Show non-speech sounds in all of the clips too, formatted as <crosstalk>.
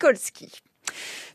Kolski.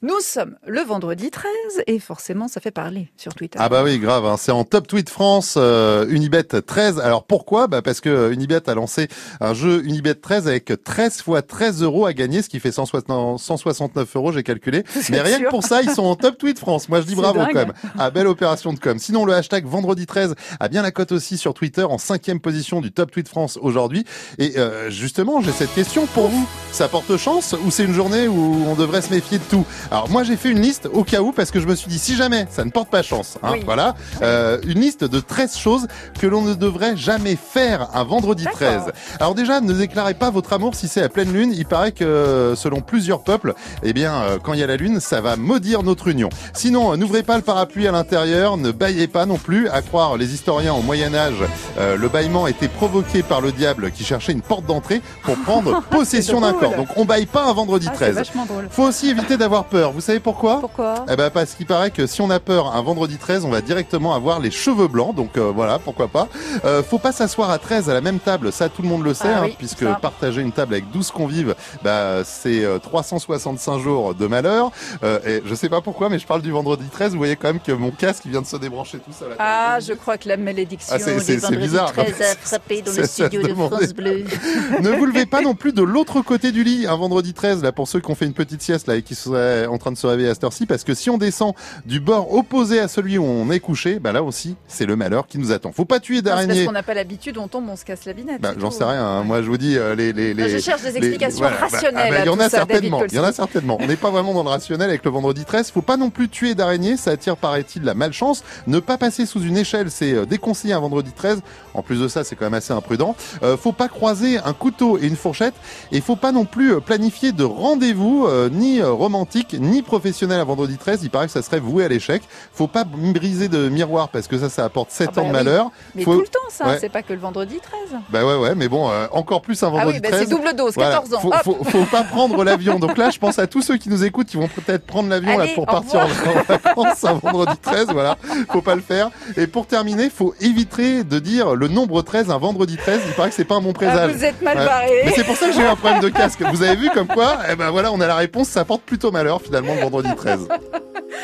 Nous sommes le vendredi 13 et forcément ça fait parler sur Twitter. Ah bah oui, grave, hein. c'est en top tweet France euh, Unibet 13. Alors pourquoi? Bah parce que Unibet a lancé un jeu Unibet 13 avec 13 fois 13 euros à gagner, ce qui fait 169 euros, j'ai calculé. <laughs> Mais rien que pour ça, ils sont en top tweet France. Moi je dis bravo quand même. Ah belle opération de com. Sinon le hashtag vendredi 13 a bien la cote aussi sur Twitter en cinquième position du top tweet France aujourd'hui. Et euh, justement, j'ai cette question pour vous. Ça porte chance ou c'est une journée où on devrait se méfier de tout alors moi j'ai fait une liste au cas où parce que je me suis dit si jamais ça ne porte pas chance, hein, voilà, euh, une liste de 13 choses que l'on ne devrait jamais faire un vendredi 13. Alors déjà ne déclarez pas votre amour si c'est à pleine lune. Il paraît que selon plusieurs peuples, eh bien euh, quand il y a la lune, ça va maudire notre union. Sinon euh, n'ouvrez pas le parapluie à l'intérieur, ne baillez pas non plus. À croire les historiens au Moyen Âge, le bâillement était provoqué par le diable qui cherchait une porte d'entrée pour prendre <laughs> possession d'un corps. Donc on baille pas un vendredi 13. Ah, Faut aussi éviter d'avoir peur vous savez pourquoi Pourquoi Eh ben parce qu'il paraît que si on a peur un vendredi 13, on va directement avoir les cheveux blancs. Donc euh, voilà, pourquoi pas. Euh, faut pas s'asseoir à 13 à la même table, ça tout le monde le sait, ah hein, puisque partager une table avec 12 convives, bah c'est 365 euh, jours de malheur. Euh, et je sais pas pourquoi, mais je parle du vendredi 13. Vous voyez quand même que mon casque vient de se débrancher tout seul. Ah, je crois que la malédiction ah, du vendredi bizarre. 13 a frappé dans <laughs> le studio de France Bleu. ne vous levez pas non plus de l'autre côté du lit un vendredi 13 là pour ceux qui ont fait une petite sieste là et qui seraient en train de se réveiller à cette heure-ci parce que si on descend du bord opposé à celui où on est couché, bah là aussi, c'est le malheur qui nous attend. Faut pas tuer d'araignées. Parce qu'on n'a pas l'habitude, on tombe, on se casse la binette. Bah, j'en sais rien. Hein. Moi, je vous dis euh, les, les, les Je cherche des explications rationnelles. il y en a certainement. Il y en a certainement. On n'est pas vraiment dans le rationnel avec le vendredi 13. Faut pas non plus tuer d'araignées. Ça attire, paraît-il, la malchance. Ne pas passer sous une échelle, c'est euh, déconseillé un vendredi 13. En plus de ça, c'est quand même assez imprudent. Euh, faut pas croiser un couteau et une fourchette. Et faut pas non plus euh, planifier de rendez-vous ni romantique ni professionnel à vendredi 13, il paraît que ça serait voué à l'échec. Faut pas briser de miroir parce que ça, ça apporte 7 ah ans de bah malheur. Mais tout le temps, ça, c'est pas que le vendredi 13. Bah ouais, ouais, mais bon, euh, encore plus un vendredi ah oui, bah C'est double dose, 14 ans. Faut, faut, pas prendre l'avion. Donc là, je pense à tous ceux qui nous écoutent, qui vont peut-être prendre l'avion là pour partir <laughs> en, vacances un vendredi 13. Voilà, faut pas le faire. Et pour terminer, faut éviter de dire le nombre 13 un vendredi 13. Il paraît que c'est pas un bon présage. Ah, vous êtes mal barré. Mais c'est pour ça que j'ai eu un problème de casque. Vous avez vu comme quoi, eh ben voilà, on a la réponse. Ça porte plutôt malheur finalement le vendredi 13. <laughs>